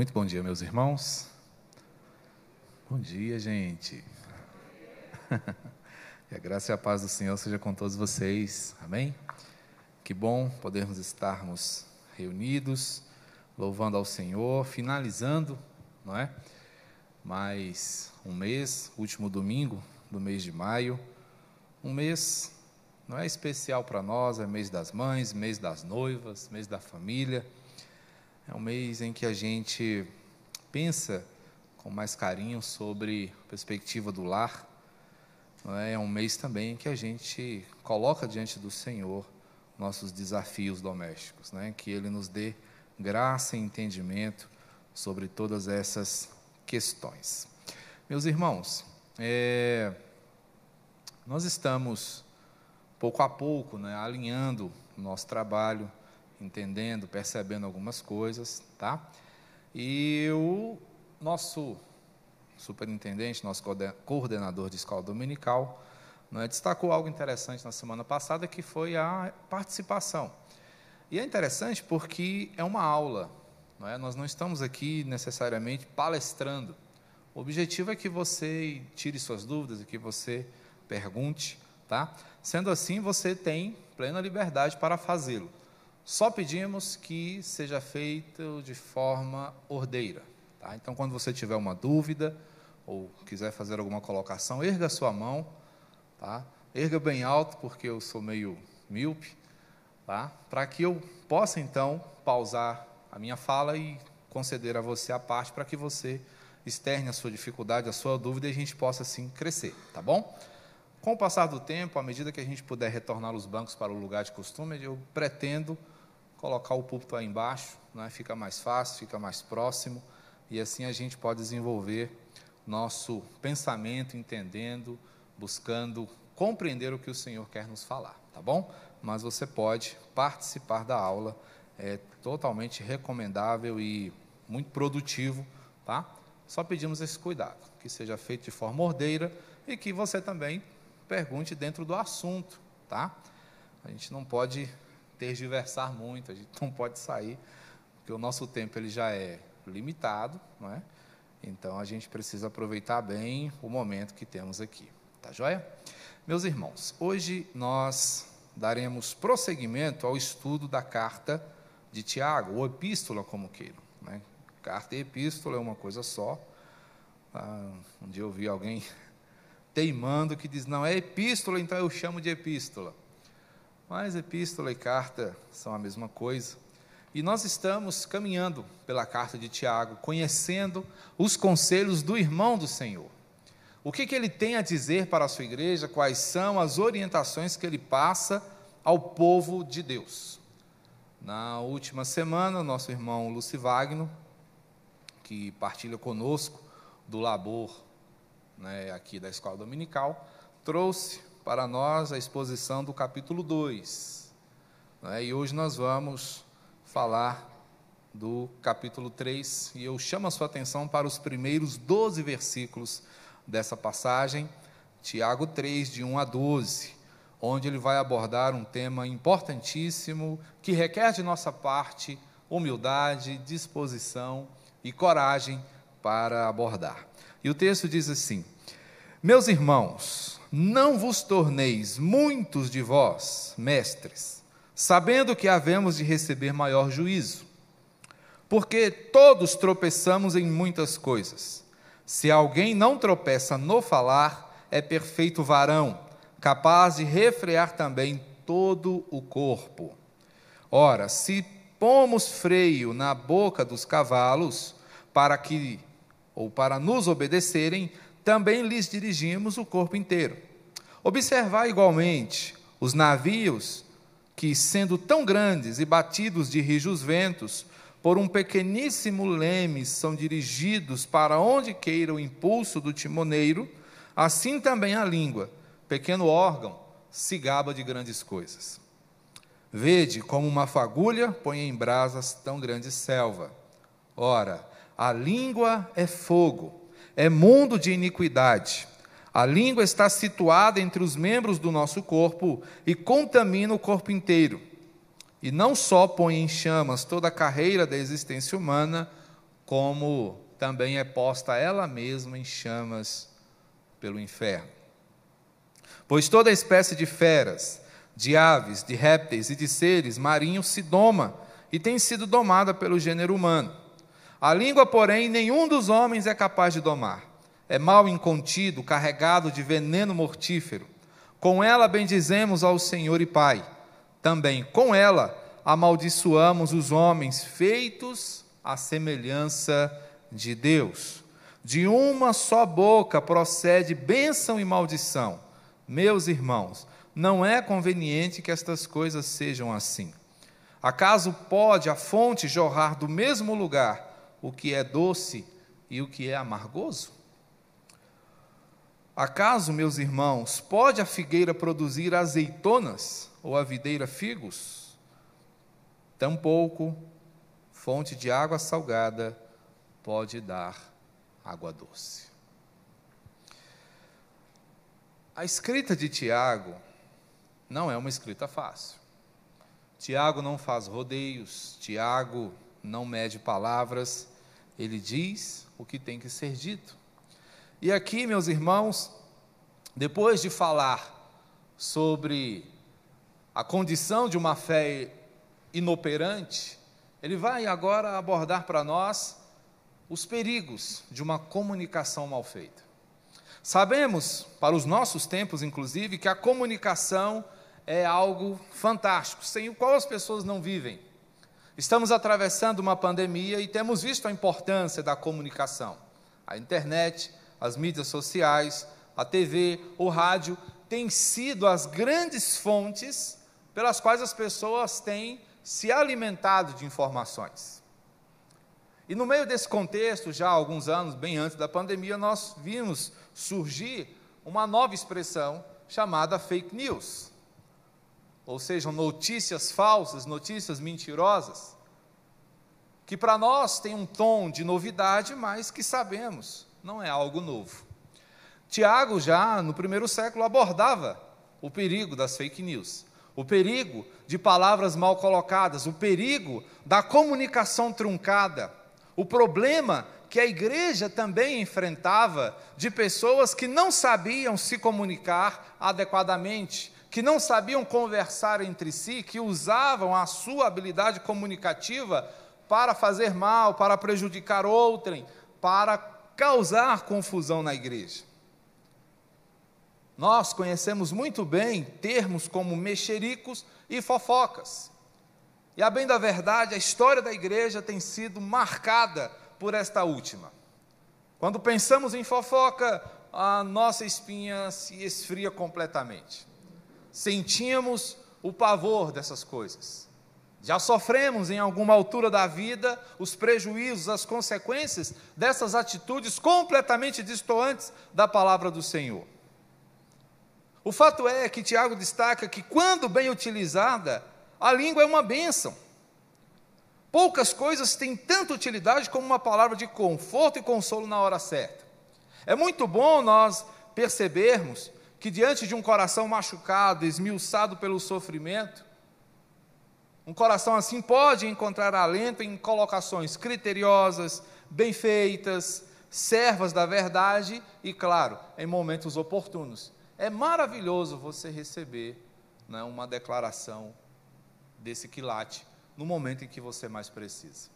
Muito bom dia, meus irmãos. Bom dia, gente. E a graça e a paz do Senhor seja com todos vocês. Amém? Que bom podermos estarmos reunidos, louvando ao Senhor, finalizando, não é? Mais um mês, último domingo do mês de maio. Um mês não é especial para nós, é mês das mães, mês das noivas, mês da família. É um mês em que a gente pensa com mais carinho sobre a perspectiva do lar. É? é um mês também que a gente coloca diante do Senhor nossos desafios domésticos, né? que Ele nos dê graça e entendimento sobre todas essas questões. Meus irmãos, é, nós estamos pouco a pouco né, alinhando o nosso trabalho, entendendo, percebendo algumas coisas, tá? E o nosso superintendente, nosso coordenador de escola dominical, né, destacou algo interessante na semana passada, que foi a participação. E é interessante porque é uma aula, não é? nós não estamos aqui necessariamente palestrando. O objetivo é que você tire suas dúvidas que você pergunte, tá? Sendo assim, você tem plena liberdade para fazê-lo. Só pedimos que seja feito de forma ordeira. Tá? Então, quando você tiver uma dúvida ou quiser fazer alguma colocação, erga sua mão, tá? erga bem alto, porque eu sou meio míope, tá? para que eu possa, então, pausar a minha fala e conceder a você a parte para que você externe a sua dificuldade, a sua dúvida e a gente possa, assim, crescer, tá bom? Com o passar do tempo, à medida que a gente puder retornar os bancos para o lugar de costume, eu pretendo colocar o púlpito aí embaixo, né? fica mais fácil, fica mais próximo, e assim a gente pode desenvolver nosso pensamento, entendendo, buscando compreender o que o Senhor quer nos falar, tá bom? Mas você pode participar da aula, é totalmente recomendável e muito produtivo, tá? Só pedimos esse cuidado, que seja feito de forma ordeira e que você também pergunte dentro do assunto, tá? A gente não pode tergiversar muito, a gente não pode sair, porque o nosso tempo ele já é limitado, não é? Então a gente precisa aproveitar bem o momento que temos aqui, tá joia? Meus irmãos, hoje nós daremos prosseguimento ao estudo da carta de Tiago, ou epístola, como queiram. Né? Carta e epístola é uma coisa só. Ah, um dia eu vi alguém teimando que diz, não, é epístola, então eu chamo de epístola. Mas epístola e carta são a mesma coisa. E nós estamos caminhando pela carta de Tiago, conhecendo os conselhos do irmão do Senhor. O que, que ele tem a dizer para a sua igreja, quais são as orientações que ele passa ao povo de Deus. Na última semana, nosso irmão Lucivagno, que partilha conosco do labor né, aqui da escola dominical, trouxe para nós a exposição do capítulo 2. Né, e hoje nós vamos falar do capítulo 3, e eu chamo a sua atenção para os primeiros 12 versículos dessa passagem, Tiago 3, de 1 a 12, onde ele vai abordar um tema importantíssimo que requer de nossa parte humildade, disposição e coragem para abordar. E o texto diz assim: Meus irmãos, não vos torneis muitos de vós mestres, sabendo que havemos de receber maior juízo. Porque todos tropeçamos em muitas coisas. Se alguém não tropeça no falar, é perfeito varão, capaz de refrear também todo o corpo. Ora, se pomos freio na boca dos cavalos para que ou para nos obedecerem, também lhes dirigimos o corpo inteiro. Observar igualmente os navios que, sendo tão grandes e batidos de rijos ventos, por um pequeníssimo leme são dirigidos para onde queira o impulso do timoneiro, assim também a língua, pequeno órgão, se gaba de grandes coisas. Vede como uma fagulha põe em brasas tão grande selva. Ora, a língua é fogo, é mundo de iniquidade. A língua está situada entre os membros do nosso corpo e contamina o corpo inteiro. E não só põe em chamas toda a carreira da existência humana, como também é posta ela mesma em chamas pelo inferno. Pois toda espécie de feras, de aves, de répteis e de seres marinhos se doma e tem sido domada pelo gênero humano. A língua, porém, nenhum dos homens é capaz de domar. É mal incontido, carregado de veneno mortífero. Com ela bendizemos ao Senhor e Pai. Também com ela amaldiçoamos os homens feitos à semelhança de Deus. De uma só boca procede bênção e maldição. Meus irmãos, não é conveniente que estas coisas sejam assim. Acaso pode a fonte jorrar do mesmo lugar o que é doce e o que é amargoso? Acaso, meus irmãos, pode a figueira produzir azeitonas ou a videira figos? Tampouco fonte de água salgada pode dar água doce. A escrita de Tiago não é uma escrita fácil. Tiago não faz rodeios, Tiago não mede palavras, ele diz o que tem que ser dito. E aqui, meus irmãos, depois de falar sobre a condição de uma fé inoperante, ele vai agora abordar para nós os perigos de uma comunicação mal feita. Sabemos, para os nossos tempos, inclusive, que a comunicação é algo fantástico, sem o qual as pessoas não vivem. Estamos atravessando uma pandemia e temos visto a importância da comunicação. A internet, as mídias sociais, a TV, o rádio têm sido as grandes fontes pelas quais as pessoas têm se alimentado de informações. E no meio desse contexto, já há alguns anos, bem antes da pandemia, nós vimos surgir uma nova expressão chamada fake news. Ou seja, notícias falsas, notícias mentirosas, que para nós tem um tom de novidade, mas que sabemos, não é algo novo. Tiago, já no primeiro século, abordava o perigo das fake news, o perigo de palavras mal colocadas, o perigo da comunicação truncada, o problema que a igreja também enfrentava de pessoas que não sabiam se comunicar adequadamente, que não sabiam conversar entre si, que usavam a sua habilidade comunicativa para fazer mal, para prejudicar outrem, para causar confusão na igreja. Nós conhecemos muito bem termos como mexericos e fofocas. E a bem da verdade, a história da igreja tem sido marcada por esta última. Quando pensamos em fofoca, a nossa espinha se esfria completamente. Sentimos o pavor dessas coisas. Já sofremos em alguma altura da vida os prejuízos, as consequências dessas atitudes completamente distantes da palavra do Senhor. O fato é que Tiago destaca que, quando bem utilizada, a língua é uma bênção. Poucas coisas têm tanta utilidade como uma palavra de conforto e consolo na hora certa. É muito bom nós percebermos que, diante de um coração machucado, esmiuçado pelo sofrimento, um coração assim pode encontrar alento em colocações criteriosas, bem feitas, servas da verdade e, claro, em momentos oportunos. É maravilhoso você receber né, uma declaração desse quilate no momento em que você mais precisa.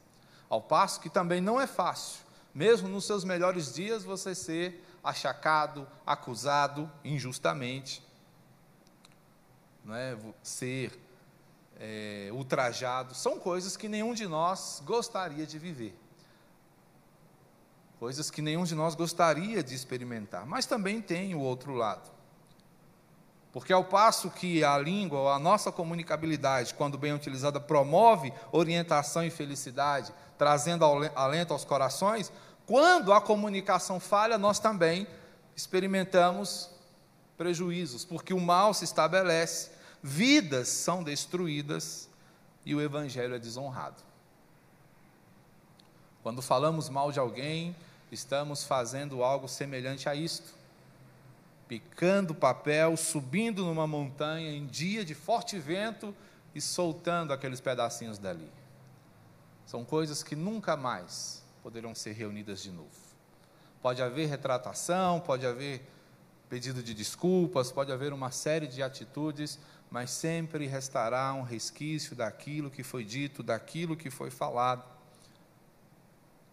Ao passo que também não é fácil, mesmo nos seus melhores dias, você ser achacado, acusado injustamente, não é? ser é, ultrajado, são coisas que nenhum de nós gostaria de viver. Coisas que nenhum de nós gostaria de experimentar, mas também tem o outro lado. Porque ao passo que a língua, a nossa comunicabilidade, quando bem utilizada, promove orientação e felicidade, trazendo alento aos corações, quando a comunicação falha, nós também experimentamos prejuízos, porque o mal se estabelece, vidas são destruídas e o evangelho é desonrado. Quando falamos mal de alguém, estamos fazendo algo semelhante a isto picando papel, subindo numa montanha em dia de forte vento e soltando aqueles pedacinhos dali. São coisas que nunca mais poderão ser reunidas de novo. Pode haver retratação, pode haver pedido de desculpas, pode haver uma série de atitudes, mas sempre restará um resquício daquilo que foi dito, daquilo que foi falado.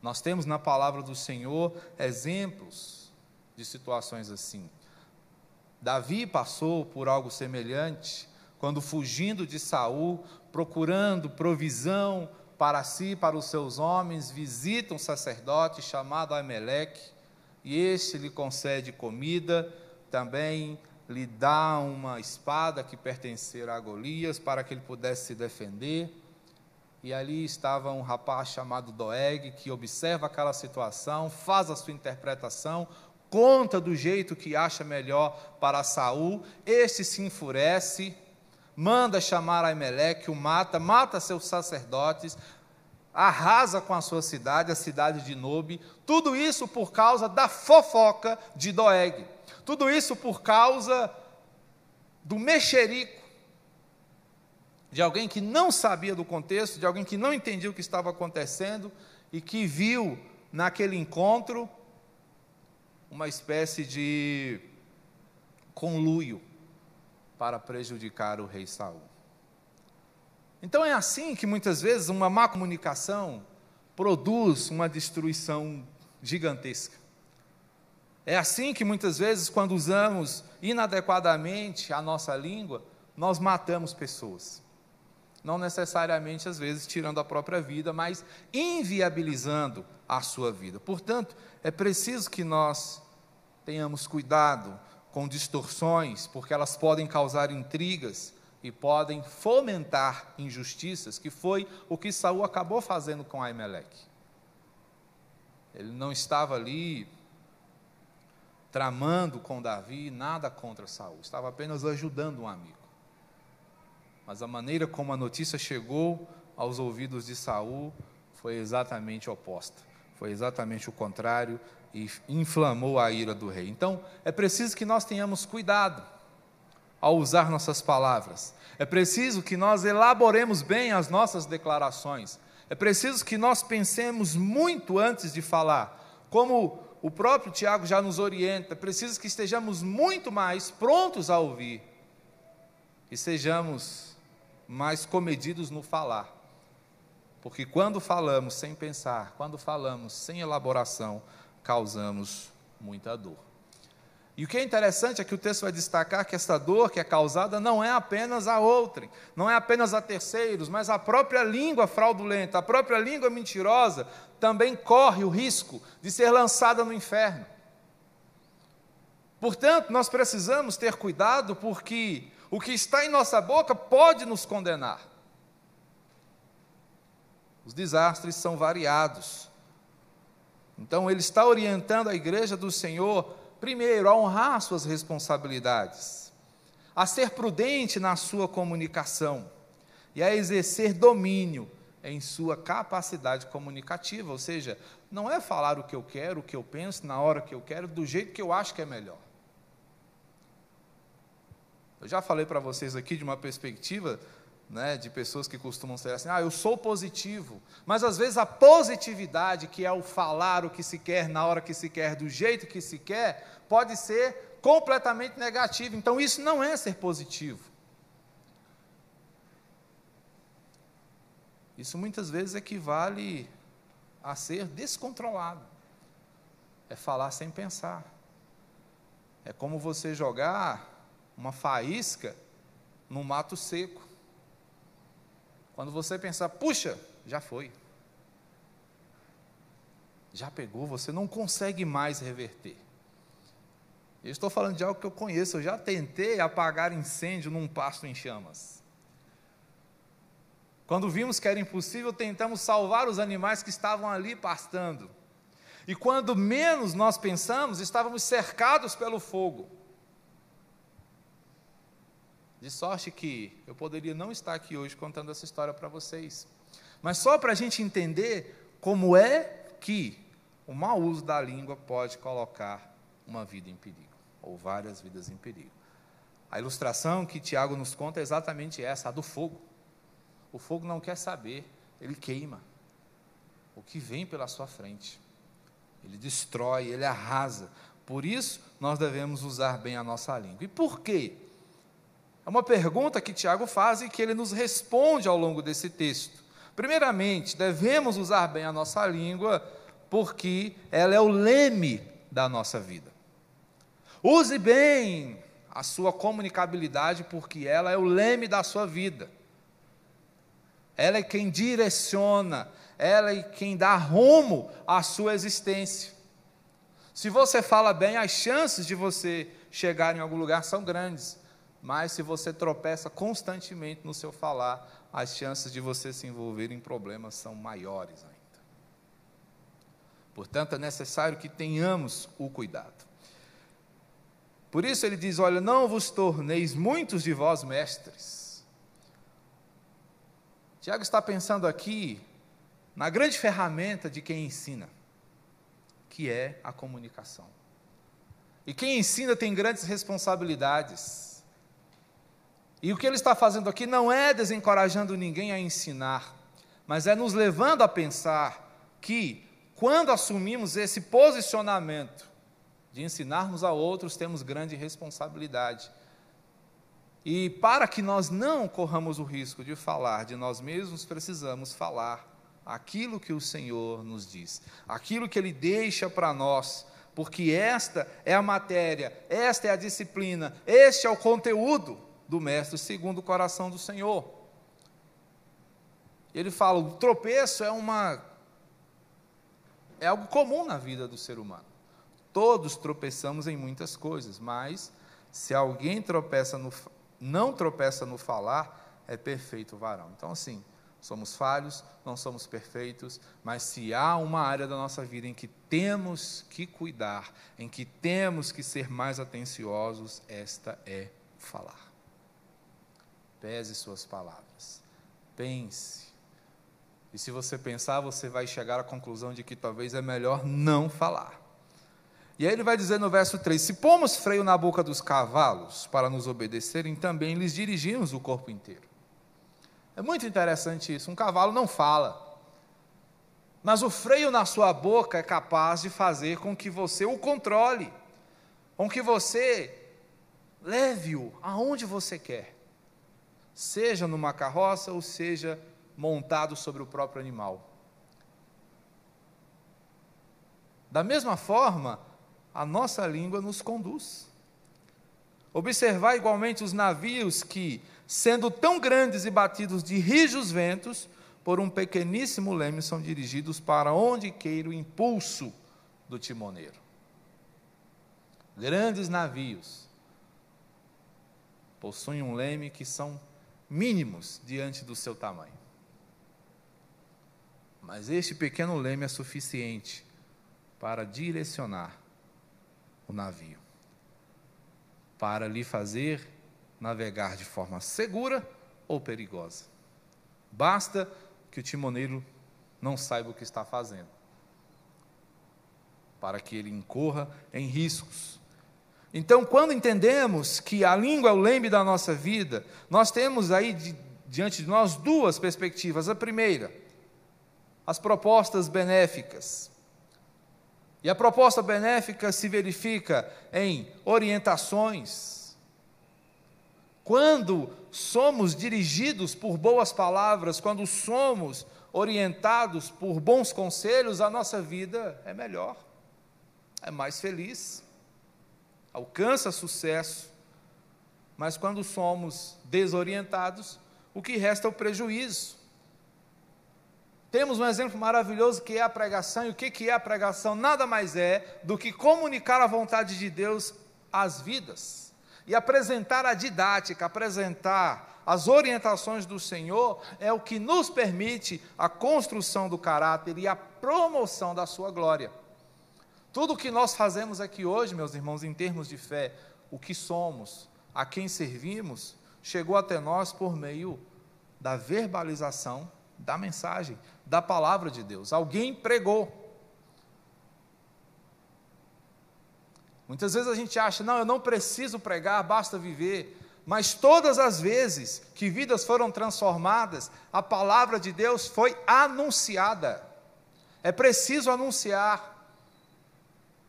Nós temos na palavra do Senhor exemplos de situações assim. Davi passou por algo semelhante, quando fugindo de Saul, procurando provisão para si, para os seus homens, visita um sacerdote chamado Ameleque, e este lhe concede comida, também lhe dá uma espada que pertencera a Golias para que ele pudesse se defender. E ali estava um rapaz chamado Doeg que observa aquela situação, faz a sua interpretação, conta do jeito que acha melhor para Saul. Este se enfurece, manda chamar Aimeleque, o mata, mata seus sacerdotes, arrasa com a sua cidade, a cidade de Nobe. Tudo isso por causa da fofoca de Doeg. Tudo isso por causa do mexerico de alguém que não sabia do contexto, de alguém que não entendia o que estava acontecendo e que viu naquele encontro uma espécie de conluio para prejudicar o rei Saul. Então é assim que muitas vezes uma má comunicação produz uma destruição gigantesca. É assim que muitas vezes, quando usamos inadequadamente a nossa língua, nós matamos pessoas. Não necessariamente, às vezes, tirando a própria vida, mas inviabilizando a sua vida. Portanto, é preciso que nós tenhamos cuidado com distorções, porque elas podem causar intrigas e podem fomentar injustiças, que foi o que Saul acabou fazendo com Aimeleque. Ele não estava ali tramando com Davi nada contra Saul, estava apenas ajudando um amigo. Mas a maneira como a notícia chegou aos ouvidos de Saul foi exatamente oposta. Foi exatamente o contrário e inflamou a ira do rei. Então, é preciso que nós tenhamos cuidado ao usar nossas palavras. É preciso que nós elaboremos bem as nossas declarações. É preciso que nós pensemos muito antes de falar. Como o próprio Tiago já nos orienta, é preciso que estejamos muito mais prontos a ouvir e sejamos mais comedidos no falar. Porque quando falamos sem pensar, quando falamos sem elaboração, causamos muita dor. E o que é interessante é que o texto vai destacar que essa dor que é causada não é apenas a outrem, não é apenas a terceiros, mas a própria língua fraudulenta, a própria língua mentirosa também corre o risco de ser lançada no inferno. Portanto, nós precisamos ter cuidado porque o que está em nossa boca pode nos condenar. Os desastres são variados. Então, ele está orientando a igreja do Senhor primeiro, a honrar suas responsabilidades, a ser prudente na sua comunicação e a exercer domínio em sua capacidade comunicativa, ou seja, não é falar o que eu quero, o que eu penso, na hora que eu quero, do jeito que eu acho que é melhor. Eu já falei para vocês aqui de uma perspectiva né, de pessoas que costumam ser assim, ah, eu sou positivo, mas às vezes a positividade, que é o falar o que se quer na hora que se quer, do jeito que se quer, pode ser completamente negativo. Então isso não é ser positivo. Isso muitas vezes equivale a ser descontrolado. É falar sem pensar. É como você jogar uma faísca num mato seco. Quando você pensar, puxa, já foi. Já pegou, você não consegue mais reverter. Eu estou falando de algo que eu conheço, eu já tentei apagar incêndio num pasto em chamas. Quando vimos que era impossível, tentamos salvar os animais que estavam ali pastando. E quando menos nós pensamos, estávamos cercados pelo fogo. De sorte que eu poderia não estar aqui hoje contando essa história para vocês. Mas só para a gente entender como é que o mau uso da língua pode colocar uma vida em perigo, ou várias vidas em perigo. A ilustração que Tiago nos conta é exatamente essa, a do fogo. O fogo não quer saber, ele queima. o que vem pela sua frente. Ele destrói, ele arrasa. Por isso, nós devemos usar bem a nossa língua. E por quê? É uma pergunta que Tiago faz e que ele nos responde ao longo desse texto. Primeiramente, devemos usar bem a nossa língua porque ela é o leme da nossa vida. Use bem a sua comunicabilidade porque ela é o leme da sua vida. Ela é quem direciona, ela é quem dá rumo à sua existência. Se você fala bem, as chances de você chegar em algum lugar são grandes. Mas se você tropeça constantemente no seu falar, as chances de você se envolver em problemas são maiores ainda. Portanto, é necessário que tenhamos o cuidado. Por isso ele diz: Olha, não vos torneis muitos de vós mestres. Tiago está pensando aqui na grande ferramenta de quem ensina, que é a comunicação. E quem ensina tem grandes responsabilidades. E o que ele está fazendo aqui não é desencorajando ninguém a ensinar, mas é nos levando a pensar que, quando assumimos esse posicionamento de ensinarmos a outros, temos grande responsabilidade. E para que nós não corramos o risco de falar de nós mesmos, precisamos falar aquilo que o Senhor nos diz, aquilo que Ele deixa para nós, porque esta é a matéria, esta é a disciplina, este é o conteúdo do mestre segundo o coração do Senhor. Ele fala: o tropeço é uma é algo comum na vida do ser humano. Todos tropeçamos em muitas coisas, mas se alguém tropeça no, não tropeça no falar, é perfeito varão. Então, assim, somos falhos, não somos perfeitos, mas se há uma área da nossa vida em que temos que cuidar, em que temos que ser mais atenciosos, esta é falar. Pese suas palavras. Pense. E se você pensar, você vai chegar à conclusão de que talvez é melhor não falar. E aí ele vai dizer no verso 3: Se pomos freio na boca dos cavalos para nos obedecerem, também lhes dirigimos o corpo inteiro. É muito interessante isso. Um cavalo não fala. Mas o freio na sua boca é capaz de fazer com que você o controle, com que você leve-o aonde você quer seja numa carroça ou seja montado sobre o próprio animal. Da mesma forma, a nossa língua nos conduz. Observar igualmente os navios que, sendo tão grandes e batidos de rijos ventos, por um pequeníssimo leme são dirigidos para onde queira o impulso do timoneiro. Grandes navios possuem um leme que são mínimos diante do seu tamanho. Mas este pequeno leme é suficiente para direcionar o navio, para lhe fazer navegar de forma segura ou perigosa. Basta que o timoneiro não saiba o que está fazendo, para que ele incorra em riscos então, quando entendemos que a língua é o leme da nossa vida, nós temos aí de, diante de nós duas perspectivas. A primeira, as propostas benéficas. E a proposta benéfica se verifica em orientações. Quando somos dirigidos por boas palavras, quando somos orientados por bons conselhos, a nossa vida é melhor, é mais feliz alcança sucesso, mas quando somos desorientados, o que resta é o prejuízo. Temos um exemplo maravilhoso que é a pregação, e o que é a pregação? Nada mais é do que comunicar a vontade de Deus às vidas e apresentar a didática, apresentar as orientações do Senhor, é o que nos permite a construção do caráter e a promoção da sua glória. Tudo o que nós fazemos aqui hoje, meus irmãos, em termos de fé, o que somos, a quem servimos, chegou até nós por meio da verbalização da mensagem, da palavra de Deus. Alguém pregou. Muitas vezes a gente acha, não, eu não preciso pregar, basta viver. Mas todas as vezes que vidas foram transformadas, a palavra de Deus foi anunciada. É preciso anunciar.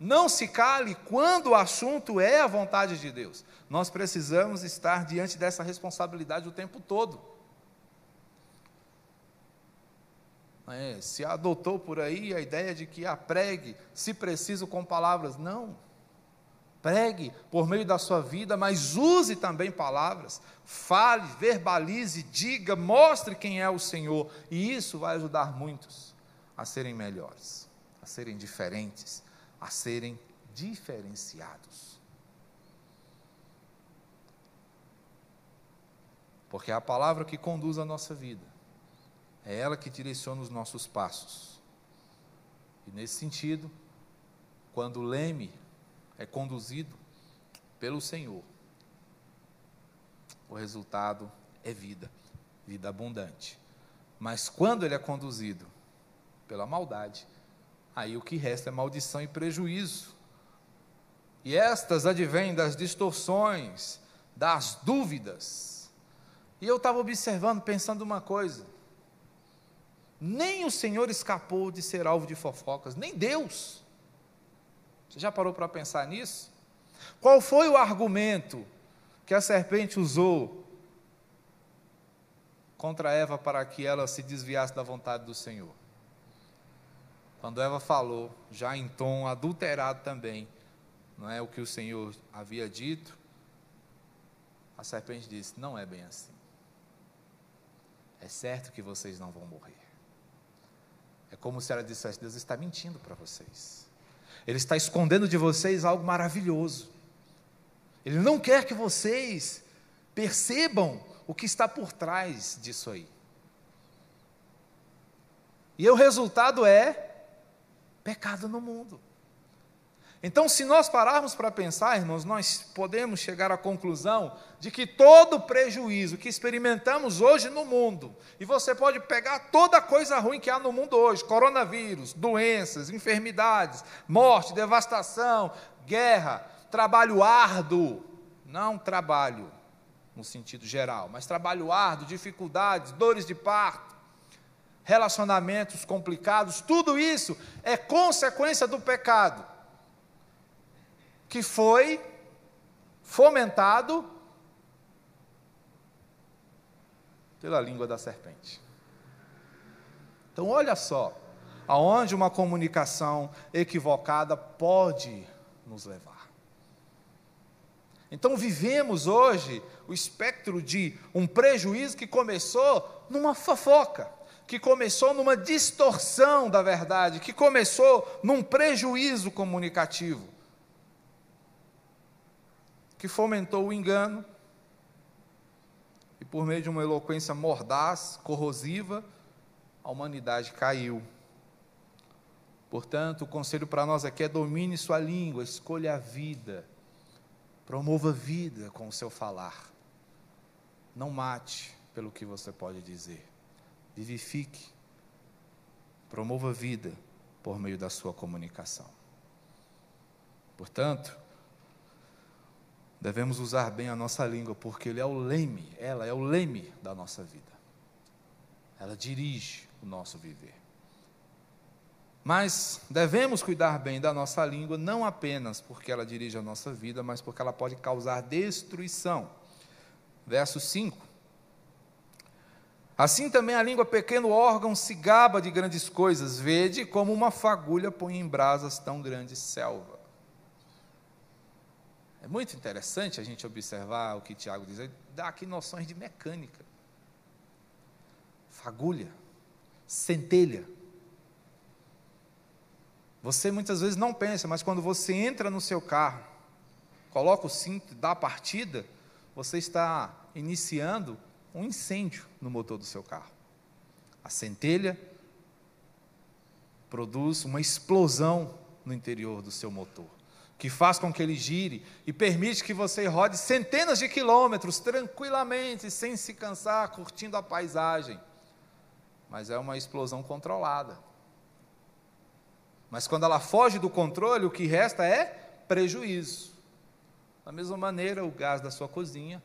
Não se cale quando o assunto é a vontade de Deus. Nós precisamos estar diante dessa responsabilidade o tempo todo. É, se adotou por aí a ideia de que a pregue, se preciso, com palavras. Não. Pregue por meio da sua vida, mas use também palavras. Fale, verbalize, diga, mostre quem é o Senhor. E isso vai ajudar muitos a serem melhores, a serem diferentes, a serem diferenciados. Porque é a palavra que conduz a nossa vida. É ela que direciona os nossos passos. E nesse sentido, quando o leme é conduzido pelo Senhor, o resultado é vida, vida abundante. Mas quando ele é conduzido pela maldade, aí o que resta é maldição e prejuízo. E estas advêm das distorções, das dúvidas. E eu estava observando, pensando uma coisa: nem o Senhor escapou de ser alvo de fofocas, nem Deus. Você já parou para pensar nisso? Qual foi o argumento que a serpente usou contra Eva para que ela se desviasse da vontade do Senhor? Quando Eva falou, já em tom adulterado também, não é o que o Senhor havia dito, a serpente disse: Não é bem assim. É certo que vocês não vão morrer. É como se ela dissesse: Deus está mentindo para vocês. Ele está escondendo de vocês algo maravilhoso. Ele não quer que vocês percebam o que está por trás disso aí. E o resultado é pecado no mundo. Então, se nós pararmos para pensar, irmãos, nós podemos chegar à conclusão de que todo prejuízo que experimentamos hoje no mundo, e você pode pegar toda coisa ruim que há no mundo hoje coronavírus, doenças, enfermidades, morte, devastação, guerra, trabalho árduo não trabalho no sentido geral, mas trabalho árduo, dificuldades, dores de parto, relacionamentos complicados, tudo isso é consequência do pecado que foi fomentado pela língua da serpente. Então, olha só, aonde uma comunicação equivocada pode nos levar. Então, vivemos hoje o espectro de um prejuízo que começou numa fofoca, que começou numa distorção da verdade, que começou num prejuízo comunicativo que fomentou o engano e, por meio de uma eloquência mordaz, corrosiva, a humanidade caiu. Portanto, o conselho para nós aqui é domine sua língua, escolha a vida, promova a vida com o seu falar. Não mate pelo que você pode dizer. Vivifique, promova a vida por meio da sua comunicação. Portanto, devemos usar bem a nossa língua, porque ele é o leme, ela é o leme da nossa vida. Ela dirige o nosso viver. Mas devemos cuidar bem da nossa língua, não apenas porque ela dirige a nossa vida, mas porque ela pode causar destruição. Verso 5. Assim também a língua, pequeno órgão, se gaba de grandes coisas, vede como uma fagulha põe em brasas tão grande selva. É muito interessante a gente observar o que Tiago diz, ele dá aqui noções de mecânica. Fagulha, centelha. Você muitas vezes não pensa, mas quando você entra no seu carro, coloca o cinto, dá a partida, você está iniciando um incêndio no motor do seu carro. A centelha produz uma explosão no interior do seu motor que faz com que ele gire e permite que você rode centenas de quilômetros tranquilamente, sem se cansar, curtindo a paisagem. Mas é uma explosão controlada. Mas quando ela foge do controle, o que resta é prejuízo. Da mesma maneira, o gás da sua cozinha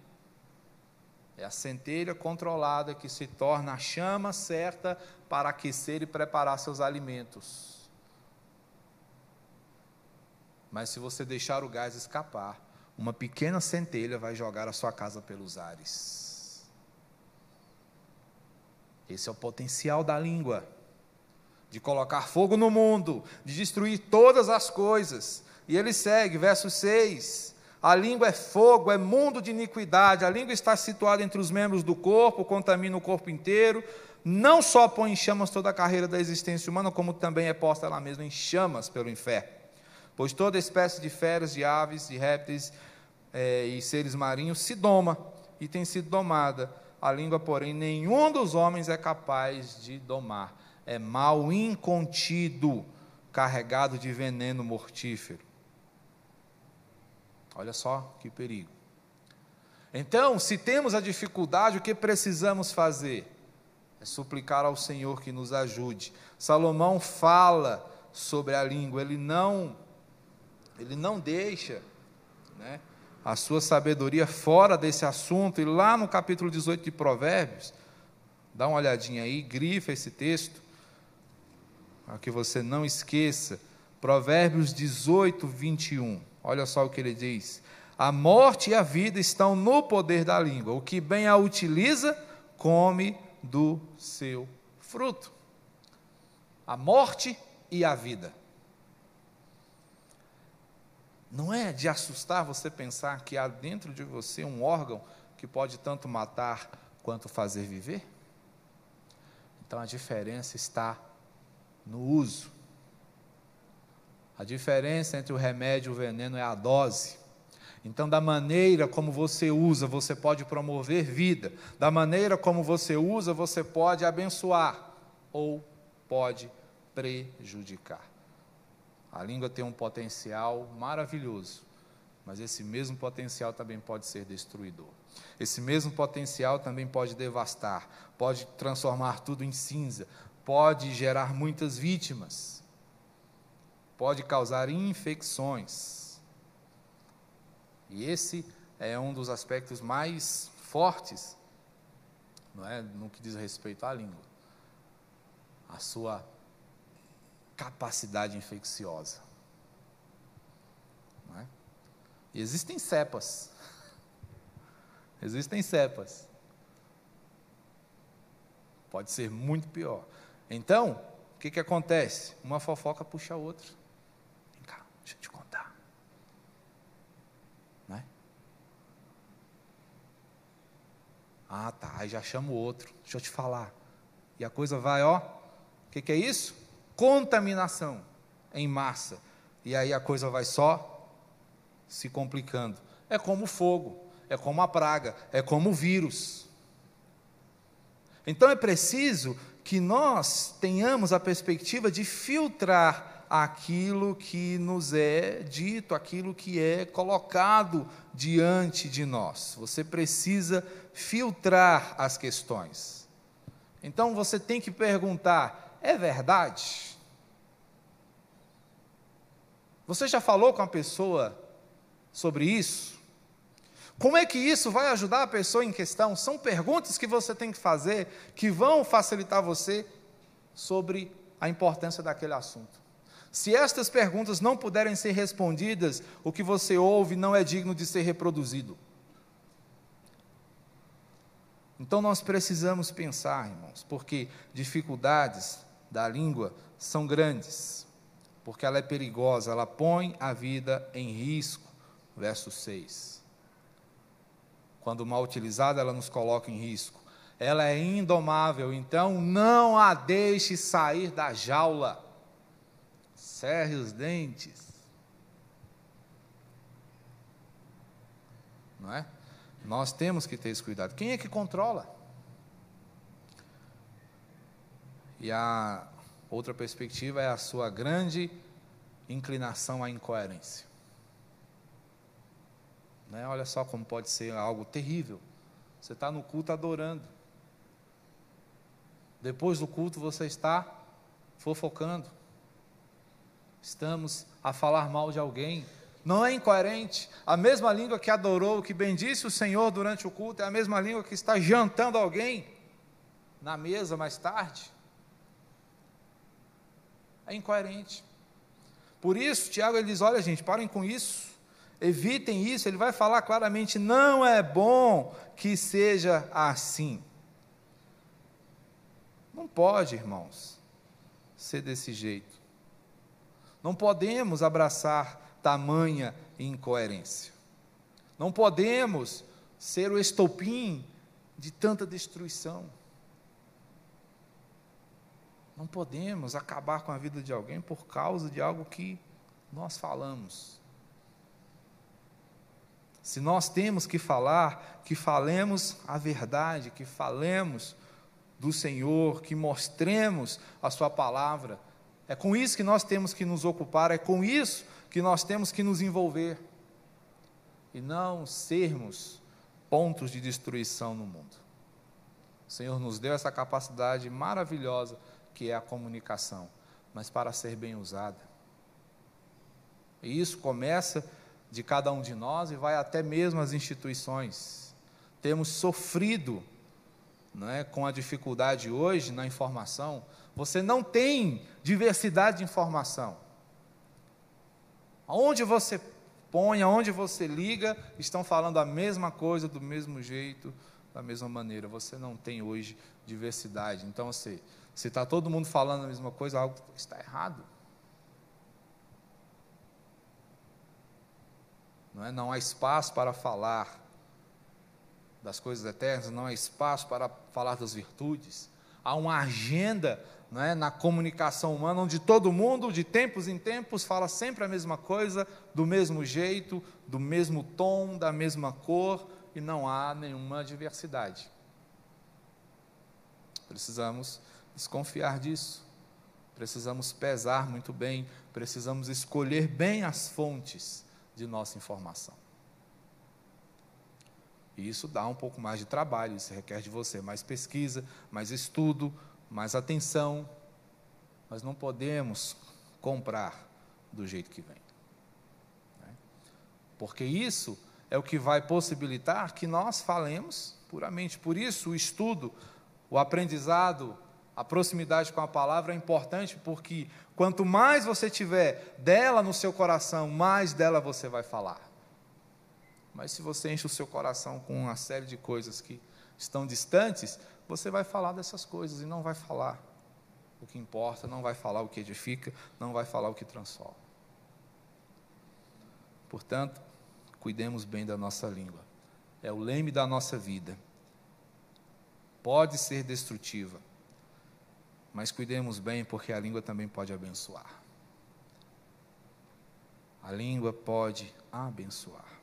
É a centelha controlada que se torna a chama certa para aquecer e preparar seus alimentos. Mas se você deixar o gás escapar, uma pequena centelha vai jogar a sua casa pelos ares. Esse é o potencial da língua de colocar fogo no mundo, de destruir todas as coisas. E ele segue, verso 6. A língua é fogo, é mundo de iniquidade. A língua está situada entre os membros do corpo, contamina o corpo inteiro. Não só põe em chamas toda a carreira da existência humana, como também é posta ela mesma em chamas pelo inferno. Pois toda espécie de feras, de aves, de répteis é, e seres marinhos se doma e tem sido domada. A língua, porém, nenhum dos homens é capaz de domar. É mal incontido, carregado de veneno mortífero. Olha só que perigo. Então, se temos a dificuldade, o que precisamos fazer? É suplicar ao Senhor que nos ajude. Salomão fala sobre a língua, ele não ele não deixa, né, a sua sabedoria fora desse assunto. E lá no capítulo 18 de Provérbios, dá uma olhadinha aí, grifa esse texto, para que você não esqueça. Provérbios 18, 21. Olha só o que ele diz: A morte e a vida estão no poder da língua. O que bem a utiliza, come do seu fruto. A morte e a vida. Não é de assustar você pensar que há dentro de você um órgão que pode tanto matar quanto fazer viver? Então a diferença está no uso. A diferença entre o remédio e o veneno é a dose. Então, da maneira como você usa, você pode promover vida. Da maneira como você usa, você pode abençoar ou pode prejudicar. A língua tem um potencial maravilhoso, mas esse mesmo potencial também pode ser destruidor. Esse mesmo potencial também pode devastar, pode transformar tudo em cinza, pode gerar muitas vítimas, pode causar infecções. E esse é um dos aspectos mais fortes, não é, no que diz respeito à língua. A sua capacidade infecciosa. É? Existem cepas. Existem cepas. Pode ser muito pior. Então, o que, que acontece? Uma fofoca puxa a outra. Vem cá, deixa eu te contar. Né? Ah, tá. Aí já chamo o outro. Deixa eu te falar. E a coisa vai, ó. O que, que é isso? contaminação em massa. E aí a coisa vai só se complicando. É como o fogo, é como a praga, é como o vírus. Então é preciso que nós tenhamos a perspectiva de filtrar aquilo que nos é dito, aquilo que é colocado diante de nós. Você precisa filtrar as questões. Então você tem que perguntar: é verdade? Você já falou com a pessoa sobre isso? Como é que isso vai ajudar a pessoa em questão? São perguntas que você tem que fazer que vão facilitar você sobre a importância daquele assunto. Se estas perguntas não puderem ser respondidas, o que você ouve não é digno de ser reproduzido. Então nós precisamos pensar, irmãos, porque dificuldades da língua são grandes, porque ela é perigosa, ela põe a vida em risco. Verso 6. Quando mal utilizada, ela nos coloca em risco. Ela é indomável, então não a deixe sair da jaula. Cerre os dentes. Não é? Nós temos que ter esse cuidado. Quem é que controla? E a outra perspectiva é a sua grande inclinação à incoerência. Né? Olha só como pode ser algo terrível. Você está no culto adorando. Depois do culto você está fofocando. Estamos a falar mal de alguém Não é incoerente. A mesma língua que adorou, que bendisse o Senhor durante o culto, é a mesma língua que está jantando alguém na mesa mais tarde. É incoerente. Por isso, Tiago ele diz: olha, gente, parem com isso. Evitem isso. Ele vai falar claramente: não é bom que seja assim. Não pode, irmãos, ser desse jeito. Não podemos abraçar tamanha incoerência. Não podemos ser o estopim de tanta destruição. Não podemos acabar com a vida de alguém por causa de algo que nós falamos. Se nós temos que falar, que falemos a verdade, que falemos do Senhor, que mostremos a Sua palavra. É com isso que nós temos que nos ocupar, é com isso que nós temos que nos envolver e não sermos pontos de destruição no mundo. O Senhor nos deu essa capacidade maravilhosa que é a comunicação, mas para ser bem usada. E isso começa de cada um de nós e vai até mesmo às instituições. Temos sofrido não é, com a dificuldade hoje na informação. Você não tem diversidade de informação. Aonde você põe, aonde você liga, estão falando a mesma coisa, do mesmo jeito, da mesma maneira. Você não tem hoje diversidade. Então, assim, se está todo mundo falando a mesma coisa, algo está errado. Não, é? não há espaço para falar das coisas eternas, não há espaço para falar das virtudes. Há uma agenda não é, na comunicação humana, onde todo mundo, de tempos em tempos, fala sempre a mesma coisa, do mesmo jeito, do mesmo tom, da mesma cor, e não há nenhuma diversidade. Precisamos desconfiar disso, precisamos pesar muito bem, precisamos escolher bem as fontes de nossa informação. E isso dá um pouco mais de trabalho, isso requer de você mais pesquisa, mais estudo, mais atenção. Nós não podemos comprar do jeito que vem. Né? Porque isso é o que vai possibilitar que nós falemos puramente. Por isso, o estudo, o aprendizado, a proximidade com a palavra é importante, porque quanto mais você tiver dela no seu coração, mais dela você vai falar. Mas se você enche o seu coração com uma série de coisas que estão distantes, você vai falar dessas coisas e não vai falar o que importa, não vai falar o que edifica, não vai falar o que transforma. Portanto, cuidemos bem da nossa língua. É o leme da nossa vida. Pode ser destrutiva, mas cuidemos bem porque a língua também pode abençoar. A língua pode abençoar.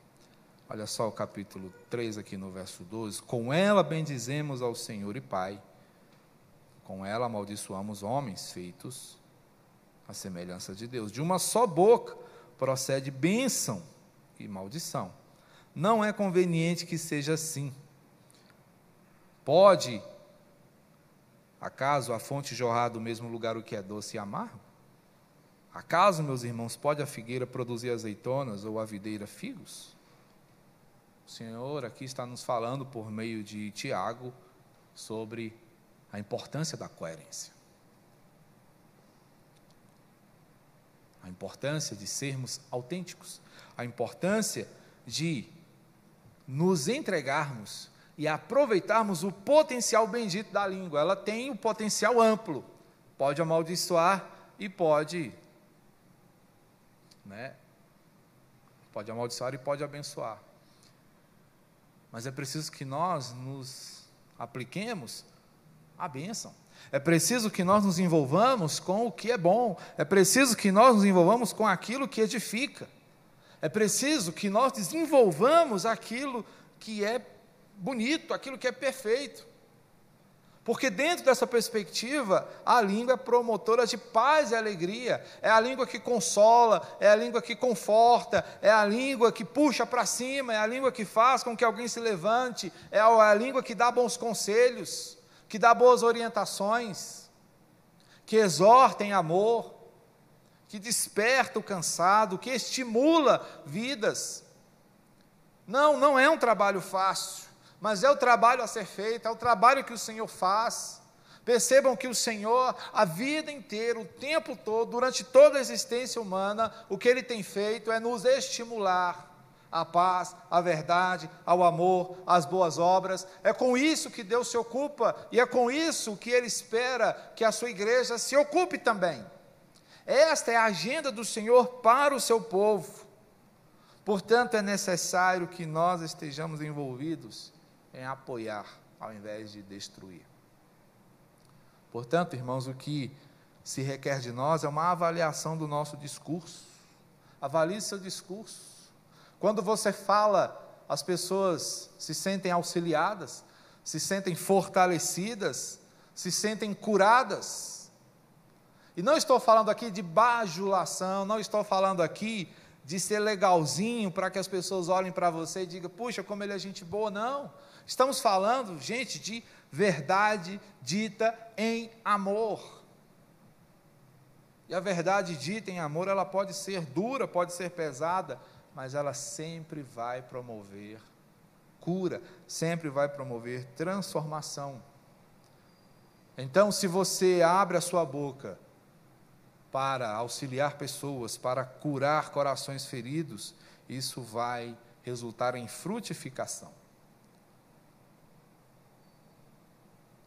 Olha só o capítulo 3 aqui no verso 12. Com ela bendizemos ao Senhor e Pai. Com ela amaldiçoamos homens feitos à semelhança de Deus. De uma só boca procede bênção e maldição. Não é conveniente que seja assim. Pode, acaso, a fonte jorrar do mesmo lugar o que é doce e amargo? Acaso, meus irmãos, pode a figueira produzir azeitonas ou a videira figos? O Senhor aqui está nos falando por meio de Tiago sobre a importância da coerência. A importância de sermos autênticos, a importância de nos entregarmos e aproveitarmos o potencial bendito da língua. Ela tem um potencial amplo, pode amaldiçoar e pode, né? Pode amaldiçoar e pode abençoar mas é preciso que nós nos apliquemos a bênção. É preciso que nós nos envolvamos com o que é bom. É preciso que nós nos envolvamos com aquilo que edifica. É preciso que nós desenvolvamos aquilo que é bonito, aquilo que é perfeito. Porque dentro dessa perspectiva, a língua é promotora de paz e alegria, é a língua que consola, é a língua que conforta, é a língua que puxa para cima, é a língua que faz com que alguém se levante, é a língua que dá bons conselhos, que dá boas orientações, que exorta em amor, que desperta o cansado, que estimula vidas. Não, não é um trabalho fácil, mas é o trabalho a ser feito, é o trabalho que o Senhor faz. Percebam que o Senhor, a vida inteira, o tempo todo, durante toda a existência humana, o que Ele tem feito é nos estimular à paz, à verdade, ao amor, às boas obras. É com isso que Deus se ocupa e é com isso que Ele espera que a sua igreja se ocupe também. Esta é a agenda do Senhor para o seu povo. Portanto, é necessário que nós estejamos envolvidos em apoiar ao invés de destruir. Portanto, irmãos, o que se requer de nós é uma avaliação do nosso discurso. Avalie seu discurso. Quando você fala, as pessoas se sentem auxiliadas, se sentem fortalecidas, se sentem curadas. E não estou falando aqui de bajulação, não estou falando aqui de ser legalzinho para que as pessoas olhem para você e digam, puxa, como ele é gente boa. Não. Estamos falando, gente, de verdade dita em amor. E a verdade dita em amor, ela pode ser dura, pode ser pesada, mas ela sempre vai promover cura, sempre vai promover transformação. Então, se você abre a sua boca para auxiliar pessoas, para curar corações feridos, isso vai resultar em frutificação.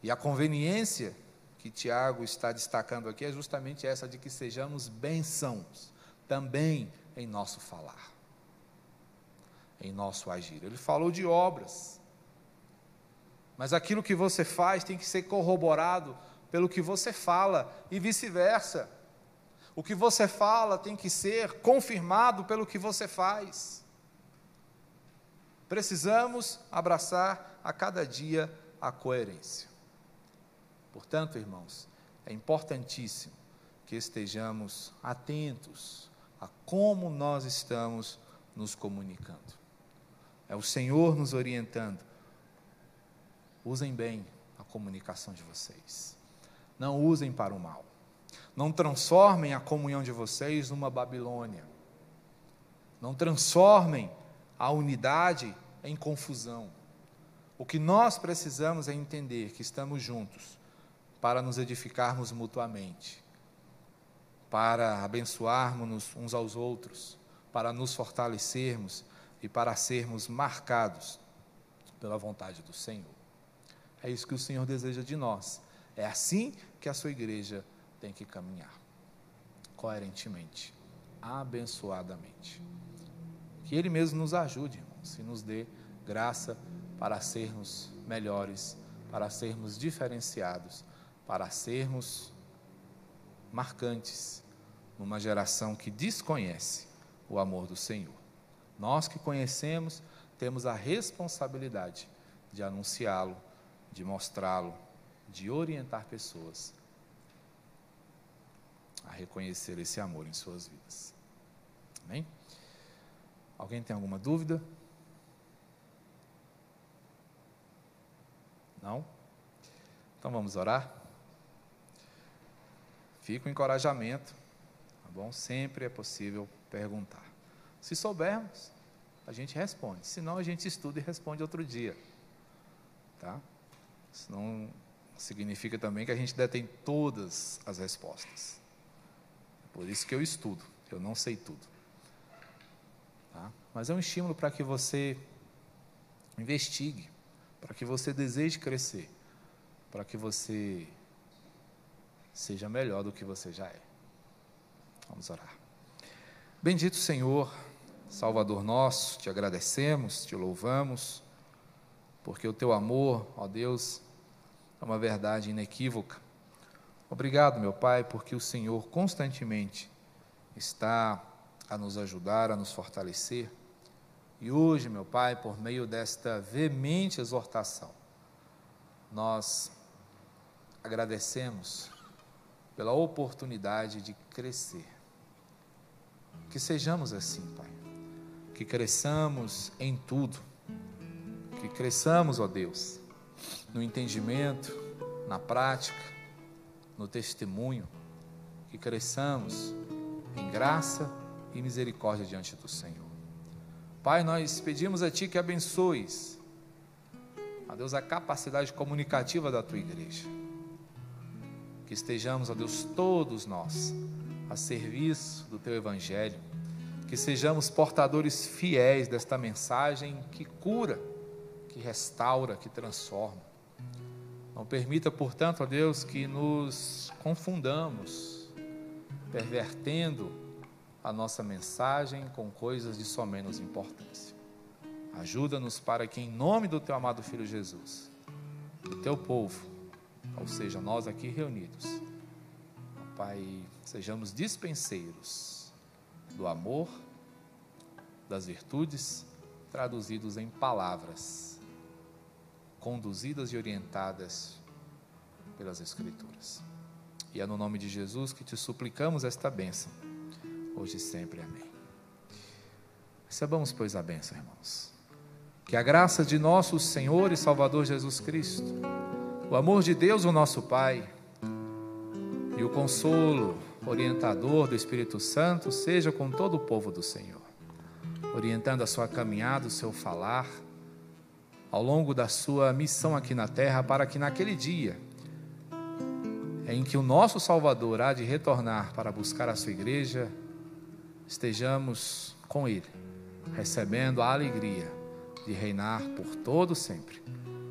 E a conveniência que Tiago está destacando aqui é justamente essa de que sejamos bênçãos também em nosso falar, em nosso agir. Ele falou de obras, mas aquilo que você faz tem que ser corroborado pelo que você fala e vice-versa. O que você fala tem que ser confirmado pelo que você faz. Precisamos abraçar a cada dia a coerência. Portanto, irmãos, é importantíssimo que estejamos atentos a como nós estamos nos comunicando. É o Senhor nos orientando. Usem bem a comunicação de vocês. Não usem para o mal. Não transformem a comunhão de vocês numa Babilônia. Não transformem a unidade em confusão. O que nós precisamos é entender que estamos juntos para nos edificarmos mutuamente, para abençoarmos uns aos outros, para nos fortalecermos e para sermos marcados pela vontade do Senhor. É isso que o Senhor deseja de nós. É assim que a sua igreja tem que caminhar, coerentemente, abençoadamente. Que Ele mesmo nos ajude, irmãos, e nos dê graça para sermos melhores, para sermos diferenciados para sermos marcantes numa geração que desconhece o amor do Senhor. Nós que conhecemos, temos a responsabilidade de anunciá-lo, de mostrá-lo, de orientar pessoas a reconhecer esse amor em suas vidas. Amém? Alguém tem alguma dúvida? Não? Então vamos orar? Fica o encorajamento, tá bom? Sempre é possível perguntar. Se soubermos, a gente responde. Se não, a gente estuda e responde outro dia. Tá? Isso não significa também que a gente detém todas as respostas. Por isso que eu estudo, eu não sei tudo. Tá? Mas é um estímulo para que você investigue, para que você deseje crescer, para que você seja melhor do que você já é. Vamos orar. Bendito Senhor, Salvador nosso, te agradecemos, te louvamos, porque o teu amor, ó Deus, é uma verdade inequívoca. Obrigado, meu Pai, porque o Senhor constantemente está a nos ajudar, a nos fortalecer. E hoje, meu Pai, por meio desta veemente exortação, nós agradecemos pela oportunidade de crescer. Que sejamos assim, Pai. Que cresçamos em tudo. Que cresçamos, ó Deus, no entendimento, na prática, no testemunho. Que cresçamos em graça e misericórdia diante do Senhor. Pai, nós pedimos a Ti que abençoes, a Deus, a capacidade comunicativa da Tua igreja. Que estejamos, ó Deus, todos nós a serviço do Teu Evangelho, que sejamos portadores fiéis desta mensagem que cura, que restaura, que transforma. Não permita, portanto, ó Deus, que nos confundamos, pervertendo a nossa mensagem com coisas de só menos importância. Ajuda-nos para que, em nome do teu amado Filho Jesus, do teu povo, ou seja, nós aqui reunidos, Pai, sejamos dispenseiros do amor, das virtudes, traduzidos em palavras, conduzidas e orientadas pelas Escrituras. E é no nome de Jesus que te suplicamos esta bênção, hoje e sempre. Amém. Recebamos, pois, a bênção, irmãos. Que a graça de nosso Senhor e Salvador Jesus Cristo, o amor de Deus, o nosso Pai, e o consolo orientador do Espírito Santo seja com todo o povo do Senhor, orientando a sua caminhada, o seu falar, ao longo da sua missão aqui na terra, para que naquele dia em que o nosso Salvador há de retornar para buscar a sua igreja, estejamos com Ele, recebendo a alegria de reinar por todo sempre,